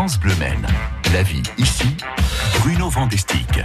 France Bleu. La vie ici, Bruno Vandestick.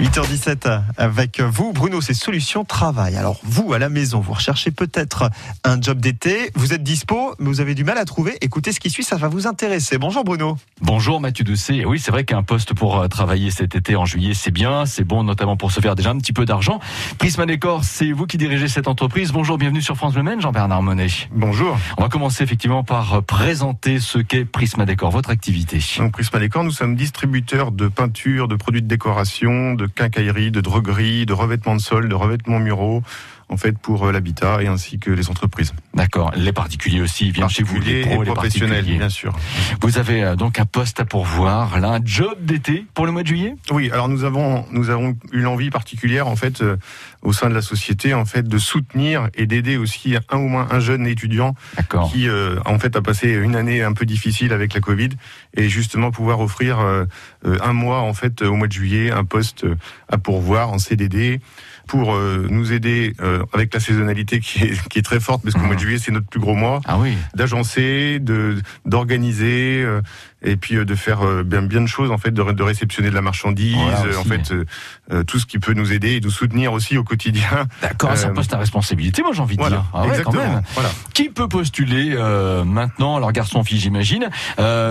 8h17 avec vous, Bruno, c'est Solutions Travail. Alors, vous, à la maison, vous recherchez peut-être un job d'été, vous êtes dispo, mais vous avez du mal à trouver. Écoutez ce qui suit, ça va vous intéresser. Bonjour Bruno. Bonjour Mathieu Doucet. Oui, c'est vrai qu'un poste pour euh, travailler cet été en juillet, c'est bien, c'est bon notamment pour se faire déjà un petit peu d'argent. Prisma Décor, c'est vous qui dirigez cette entreprise. Bonjour, bienvenue sur France Le Maine, Jean-Bernard Monet. Bonjour. On va commencer effectivement par euh, présenter ce qu'est Prisma Décor, votre activité. Donc Prisma Décor, nous sommes distributeurs de peinture, de produits de décoration, de quincaillerie, de droguerie, de revêtements de sol, de revêtements muraux, en fait pour euh, l'habitat et ainsi que les entreprises. D'accord. Les particuliers aussi viennent chez vous, les pros, et les professionnels, bien sûr. Vous avez euh, donc un poste à pourvoir, là, un job d'été pour le mois de juillet? Oui, alors nous avons nous avons eu l'envie particulière en fait euh, au sein de la société en fait de soutenir et d'aider aussi un ou moins un jeune étudiant qui euh, en fait a passé une année un peu difficile avec la Covid et justement pouvoir offrir euh, un mois en fait au mois de juillet un poste à pourvoir en CDD pour euh, nous aider euh, avec la saisonnalité qui est, qui est très forte parce qu'au Mhm. mois de juillet c'est notre plus gros mois Ah oui. d'agencer, de d'organiser euh, et puis de faire bien bien de choses en fait, de, de réceptionner de la marchandise, Voilà, en fait euh, tout ce qui peut nous aider et nous soutenir aussi au quotidien. D'accord, Euh, poste à responsabilité, moi j'ai envie de Voilà, dire. Ah ouais, quand exactement. même. Voilà. Qui peut postuler euh, maintenant? Alors garçon, fille, j'imagine.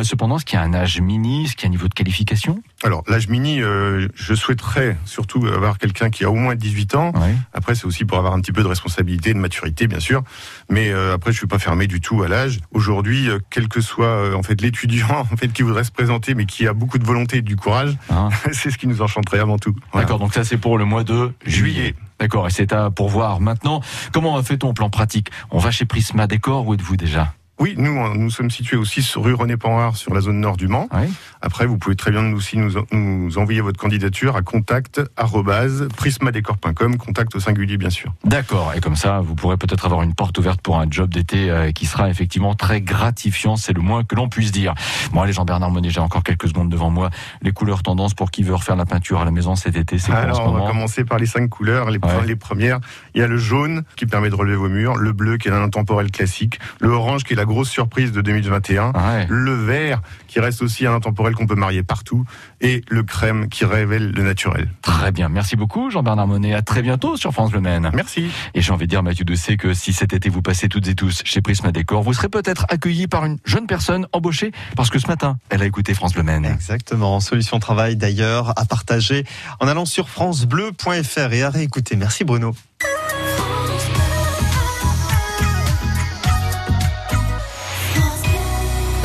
Cependant, est-ce qu'il y a un âge mini? Est-ce qu'il y a un niveau de qualification? Alors l'âge mini, je souhaiterais surtout avoir quelqu'un qui a au moins 18 ans. Après, c'est aussi pour avoir un petit peu de responsabilité, de maturité, bien sûr. Mais euh, après, je suis pas fermé du tout à l'âge. Aujourd'hui, euh, quel que soit euh, en fait l'étudiant en fait qui voudrait se présenter, mais qui a beaucoup de volonté et du courage, Hein c'est ce qui nous enchanterait avant tout. Voilà. D'accord, donc ça c'est pour le mois de juillet. D'accord, et c'est à pourvoir. Maintenant, comment fait-on plan pratique? On va chez Prisma Décor, où êtes-vous déjà? Oui, nous, on- nous sommes situés aussi sur rue René Panhard, sur la zone nord du Mans. Oui. Après, vous pouvez très bien nous aussi nous, nous envoyer votre candidature à contact prismadécor.com, contact au singulier bien sûr. D'accord, et comme ça, vous pourrez peut-être avoir une porte ouverte pour un job d'été euh, qui sera effectivement très gratifiant, c'est le moins que l'on puisse dire. Bon, allez, Jean-Bernard Monet, j'ai encore quelques secondes devant moi. Les couleurs tendances pour qui veut refaire la peinture à la maison cet été, c'est quoi en ce Alors, on va commencer par les cinq couleurs. Les, Ouais. les premières, il y a le jaune qui permet de relever vos murs, le bleu qui est un intemporel classique, le orange qui est la grosse surprise de 2021, Ah ouais. le vert qui reste aussi un intemporel qu'on peut marier partout, et le crème qui révèle le naturel. Très bien, merci beaucoup Jean-Bernard Monet. À très bientôt sur France Le Maine. Merci. Et j'ai envie de dire, Mathieu Doucet, que si cet été vous passez toutes et tous chez Prisma Décor, vous serez peut-être accueillis par une jeune personne embauchée parce que ce matin, elle a écouté France Le Maine. Exactement. Solutions Travail d'ailleurs à partager en allant sur francebleu.fr et à réécouter. Merci Bruno.